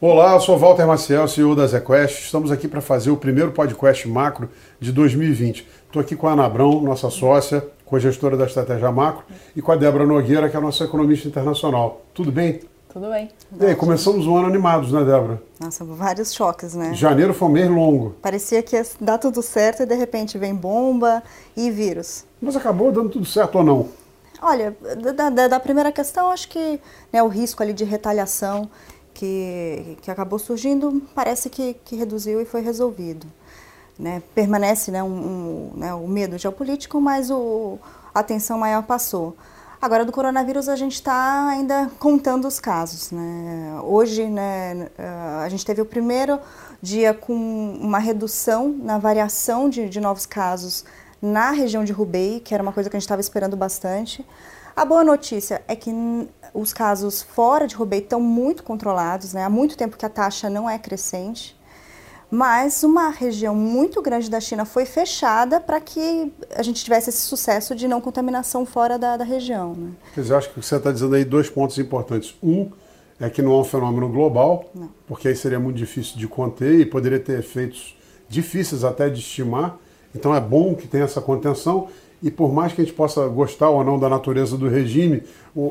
Olá, eu sou Walter Maciel, CEO da ZQuest. Estamos aqui para fazer o primeiro podcast macro de 2020. Estou aqui com a Ana Abrão, nossa sócia, co-gestora da Estratégia Macro, e com a Débora Nogueira, que é a nossa economista internacional. Tudo bem? Tudo bem. E aí, começamos o ano animados, né, Débora? Nossa, vários choques, né? Janeiro foi um mês longo. Parecia que ia dar tudo certo e de repente vem bomba e vírus. Mas acabou dando tudo certo ou não? Olha, da, da, da primeira questão, acho que né, o risco ali de retaliação que, que acabou surgindo parece que, que reduziu e foi resolvido. Né? Permanece né, um, um, né, o medo geopolítico, mas o, a atenção maior passou. Agora, do coronavírus, a gente está ainda contando os casos. Né? Hoje, né, a gente teve o primeiro dia com uma redução na variação de, de novos casos na região de Hubei, que era uma coisa que a gente estava esperando bastante. A boa notícia é que os casos fora de Hubei estão muito controlados, né? há muito tempo que a taxa não é crescente, mas uma região muito grande da China foi fechada para que a gente tivesse esse sucesso de não contaminação fora da, da região. Né? Quer dizer, acho que você está dizendo aí dois pontos importantes. Um é que não é um fenômeno global, não. porque aí seria muito difícil de conter e poderia ter efeitos difíceis até de estimar. Então é bom que tenha essa contenção e por mais que a gente possa gostar ou não da natureza do regime,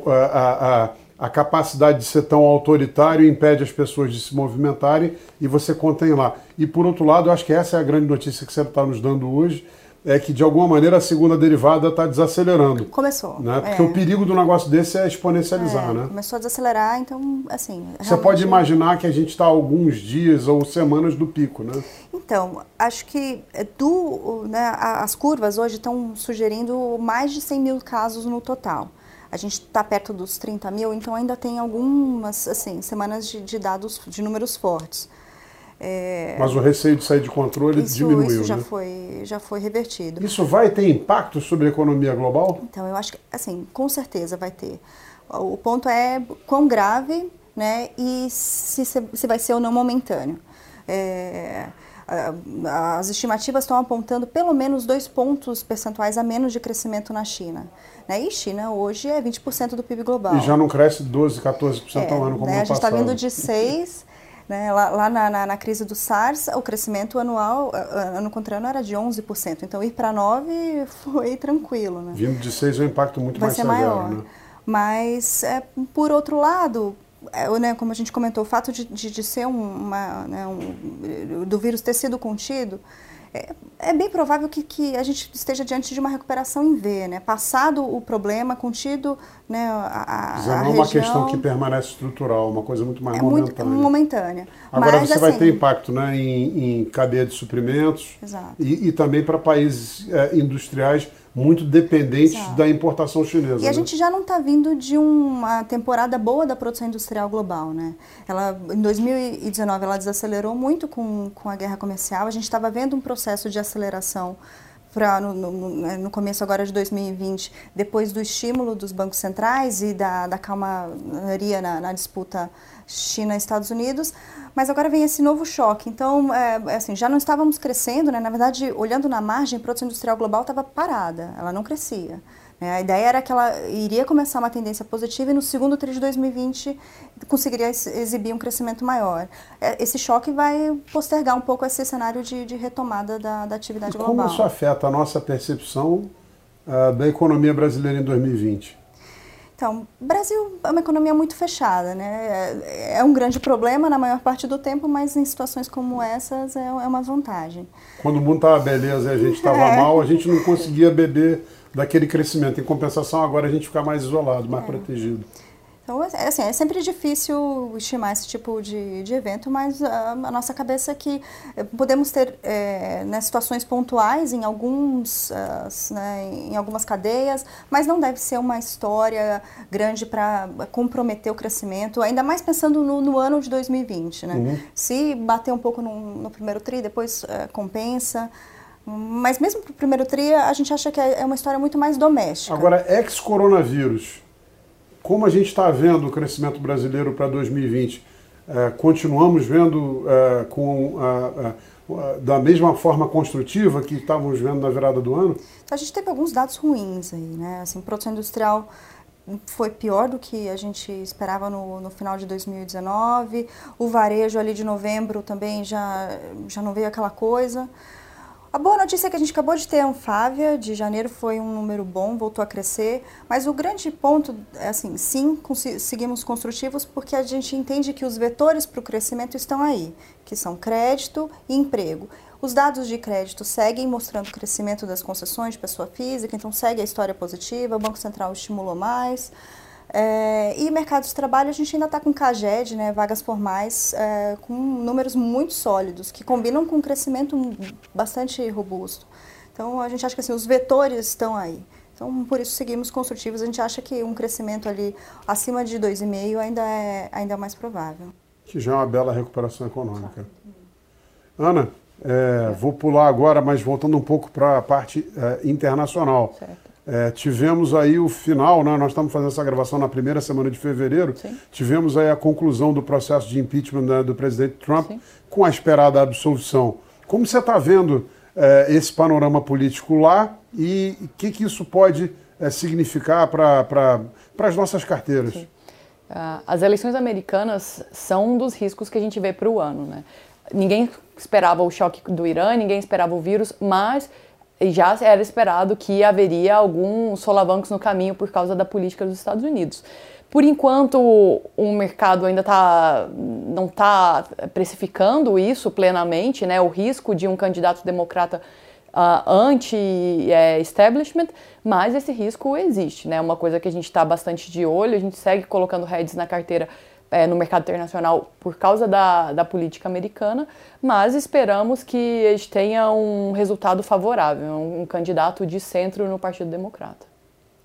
a, a, a capacidade de ser tão autoritário impede as pessoas de se movimentarem e você contém lá. E por outro lado, eu acho que essa é a grande notícia que você está nos dando hoje, é que de alguma maneira a segunda derivada está desacelerando. Começou. Né? Porque é. o perigo do negócio desse é exponencializar, é, né? Começou a desacelerar, então, assim. Você pode imaginar que a gente está alguns dias ou semanas do pico, né? Então, acho que é, do, né, as curvas hoje estão sugerindo mais de 100 mil casos no total. A gente está perto dos 30 mil, então ainda tem algumas assim, semanas de, de dados, de números fortes. É... Mas o receio de sair de controle isso, diminuiu, Isso já, né? foi, já foi revertido. Isso vai ter impacto sobre a economia global? Então, eu acho que, assim, com certeza vai ter. O ponto é quão grave né, e se, se vai ser ou não momentâneo. É, as estimativas estão apontando pelo menos dois pontos percentuais a menos de crescimento na China. Né? E China hoje é 20% do PIB global. E já não cresce 12%, 14% é, ao ano como né? no A gente está vindo de 6%. Né? Lá, lá na, na, na, crise do SARS, o crescimento anual, ano contra ano, era de 11%. Então, ir para 9% foi tranquilo. Né? Vindo de 6% é um impacto muito Vai mais ser severo. Maior. Né? Mas, é, por outro lado, é, né, como a gente comentou, o fato de, de, de ser uma, né, um, do vírus ter sido contido, é, é, bem provável que, que, a gente esteja diante de uma recuperação em V, né? Passado o problema, contido né, a, a, não é uma questão que permanece estrutural, uma coisa muito mais é momentânea. Muito momentânea. Agora Mas, você assim, vai ter impacto né, em, em cadeia de suprimentos e, e, também para países é, industriais muito dependentes Exato. da importação chinesa. E né? a gente já não está vindo de uma temporada boa da produção industrial global, né? Ela, em 2019 ela desacelerou muito com, com a guerra comercial. A gente estava vendo um processo de aceleração para no, no, né, no, começo agora de 2020, depois do estímulo dos bancos centrais e da, da calmaria na, na disputa China-Estados Unidos, mas agora vem esse novo choque. Então, é, é, assim, já não estávamos crescendo, né? na verdade, olhando na margem, a produção industrial global estava parada, ela não crescia. Né? A ideia era que ela iria começar uma tendência positiva e no segundo trimestre de 2020 conseguiria exibir um crescimento maior. É, esse choque vai postergar um pouco esse cenário de, de retomada da, da atividade e global. Como isso afeta a nossa percepção uh, da economia brasileira em 2020? Então, Brasil é uma economia muito fechada, né? É, é um grande problema na maior parte do tempo, mas em situações como essas é, é uma vantagem. Quando o mundo estava beleza e a gente estava é. mal, a gente não conseguia beber daquele crescimento. Em compensação, agora a gente fica mais isolado, mais é. protegido. Então, é, assim, é sempre difícil estimar esse tipo de, de evento, mas a, a nossa cabeça é que eh, podemos ter é, né, situações pontuais em, alguns, uh, né, em algumas cadeias, mas não deve ser uma história grande para comprometer o crescimento, ainda mais pensando no, no ano de 2020. Né? Uhum. Se bater um pouco no, no primeiro tri, depois uh, compensa. Mas mesmo para o primeiro tri, a gente acha que é, é uma história muito mais doméstica. Agora, ex-coronavírus, como a gente está vendo o crescimento brasileiro para 2020? É, continuamos vendo é, com da mesma forma construtiva que estávamos vendo na virada do ano? A gente teve alguns dados ruins aí, né? Assim, produção industrial foi pior do que a gente esperava no, no final de 2019. O varejo ali de novembro também já, já não veio aquela coisa. A boa notícia é que a gente acabou de ter a Anfávia, de janeiro foi um número bom, voltou a crescer, mas o grande ponto é assim, sim, seguimos construtivos porque a gente entende que os vetores para o crescimento estão aí, que são crédito e emprego. Os dados de crédito seguem mostrando o crescimento das concessões de pessoa física, então segue a história positiva, o Banco Central estimulou mais. É, e mercado de trabalho, a gente ainda está com CAGED, né, vagas formais, é, com números muito sólidos, que combinam com um crescimento bastante robusto. Então, a gente acha que assim, os vetores estão aí. Então, por isso, seguimos construtivos. A gente acha que um crescimento ali acima de 2,5 ainda é, ainda é mais provável. Que já é uma bela recuperação econômica. Ana, é, vou pular agora, mas voltando um pouco para a parte é, internacional. Certo. É, tivemos aí o final, né? nós estamos fazendo essa gravação na primeira semana de fevereiro, Sim. tivemos aí a conclusão do processo de impeachment né, do presidente Trump Sim. com a esperada absolvição. Como você está vendo é, esse panorama político lá e o que, que isso pode é, significar para as nossas carteiras? Sim. Uh, as eleições americanas são um dos riscos que a gente vê para o ano. Né? Ninguém esperava o choque do Irã, ninguém esperava o vírus, mas já era esperado que haveria alguns solavancos no caminho por causa da política dos Estados Unidos. Por enquanto, o mercado ainda tá, não está precificando isso plenamente, né, o risco de um candidato democrata uh, anti-establishment, mas esse risco existe. É né, uma coisa que a gente está bastante de olho, a gente segue colocando heads na carteira é, no mercado internacional por causa da, da política americana, mas esperamos que a gente tenha um resultado favorável, um, um candidato de centro no Partido Democrata.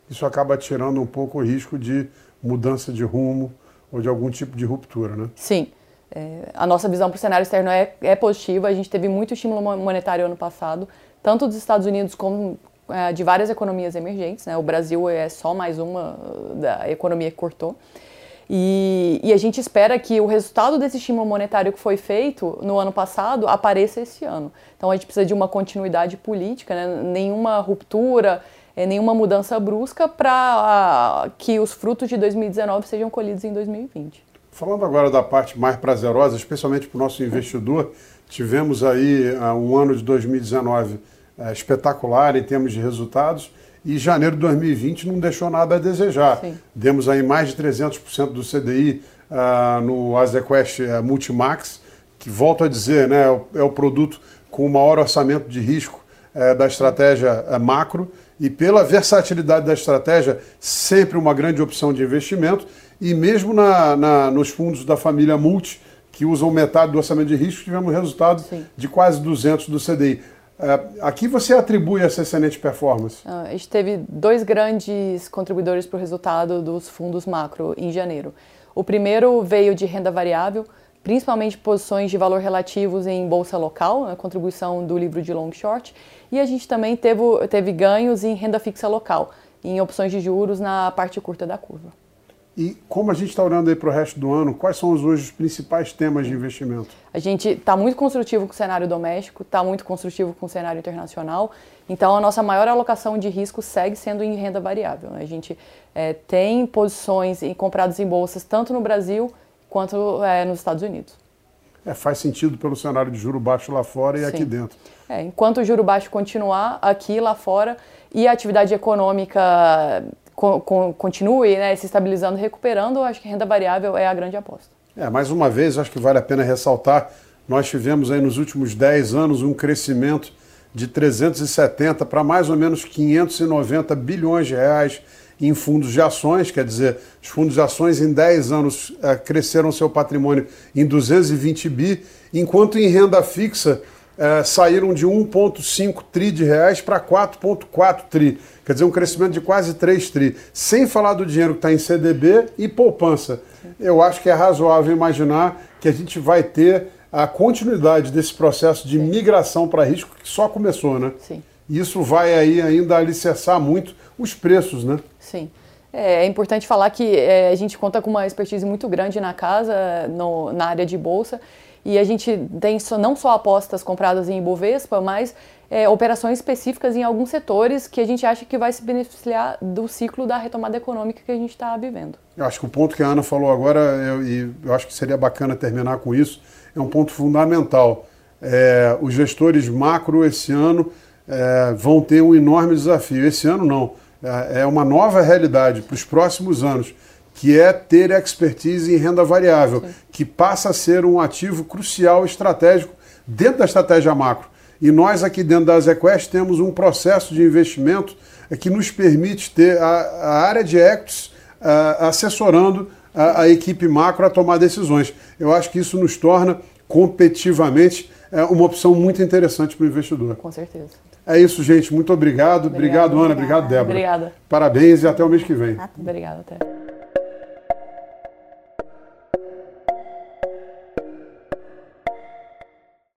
Isso acaba tirando um pouco o risco de mudança de rumo ou de algum tipo de ruptura, né? Sim. É, a nossa visão para o cenário externo é, é positiva. A gente teve muito estímulo monetário ano passado, tanto dos Estados Unidos como é, de várias economias emergentes. Né? O Brasil é só mais uma da economia que cortou. E, e, a gente espera que o resultado desse estímulo monetário que foi feito no ano passado apareça esse ano. Então a gente precisa de uma continuidade política, né? nenhuma ruptura, é, nenhuma mudança brusca para uh, que os frutos de 2019 sejam colhidos em 2020. Falando agora da parte mais prazerosa, especialmente para o nosso investidor, tivemos aí uh, um ano de 2019 uh, eh, espetacular em termos de resultados e janeiro de 2020 não deixou nada a desejar. Sim. Demos aí mais de 300% do CDI uh, ah, no Azequest uh, Multimax, que volto a dizer, né, é o, é o produto com o maior orçamento de risco uh, da estratégia uh, macro e pela versatilidade da estratégia, sempre uma grande opção de investimento e mesmo na, na nos fundos da família Multi, que usam metade do orçamento de risco, tivemos resultado Sim. de quase 200 do CDI. É, aqui você atribui essa excelente performance? Ah, a gente teve dois grandes contribuidores para o resultado dos fundos macro em janeiro. O primeiro veio de renda variável, principalmente posições de valor relativos em bolsa local, a contribuição do livro de long short, e a gente também teve, teve ganhos em renda fixa local, em opções de juros na parte curta da curva. E como a gente está olhando aí para o resto do ano, quais são os hoje os principais temas de investimento? A gente está muito construtivo com o cenário doméstico, está muito construtivo com o cenário internacional. Então, a nossa maior alocação de risco segue sendo em renda variável. Né? A gente é, tem posições em, compradas em bolsas tanto no Brasil quanto é, nos Estados Unidos. É, faz sentido pelo cenário de juro baixo lá fora e Sim. aqui dentro. É, enquanto o juro baixo continuar aqui lá fora e a atividade econômica continue né, se estabilizando, recuperando, eu acho que renda variável é a grande aposta. É, mais uma vez, acho que vale a pena ressaltar, nós tivemos aí nos últimos 10 anos um crescimento de 370 para mais ou menos 590 bilhões de reais em fundos de ações, quer dizer, os fundos de ações em 10 anos é, cresceram seu patrimônio em 220 bi, enquanto em renda fixa é, saíram de 1,5 tri de reais para 4,4 tri. Quer dizer, um crescimento de quase 3 tri. Sem falar do dinheiro que está em CDB e poupança. Eu acho que é razoável imaginar que a gente vai ter a continuidade desse processo de migração para risco que só começou, né? Sim. Isso vai aí ainda alicerçar muito os preços, né? Sim. É, é importante falar que é, a gente conta com uma expertise muito grande na casa, no, na área de bolsa, e a gente tem só, não só apostas compradas em Ibovespa, mas é, operações específicas em alguns setores que a gente acha que vai se beneficiar do ciclo da retomada econômica que a gente está vivendo. Eu acho que o ponto que a Ana falou agora, eu, e eu acho que seria bacana terminar com isso, é um ponto fundamental. É, os gestores macro esse ano é, vão ter um enorme desafio. Esse ano não, é, é uma nova realidade para os próximos anos, que é ter expertise em renda variável, Sim. que passa a ser um ativo crucial estratégico dentro da estratégia macro. E nós aqui dentro da Azequest temos um processo de investimento é, que nos permite ter a, a área de equities a, assessorando a, a, equipe macro a tomar decisões. Eu acho que isso nos torna competitivamente é, uma opção muito interessante para o investidor. Com certeza. É isso, gente. Muito obrigado. Obrigado, obrigado Ana. Obrigado, Débora. Obrigada. Parabéns e até o mês que vem. Obrigada, até.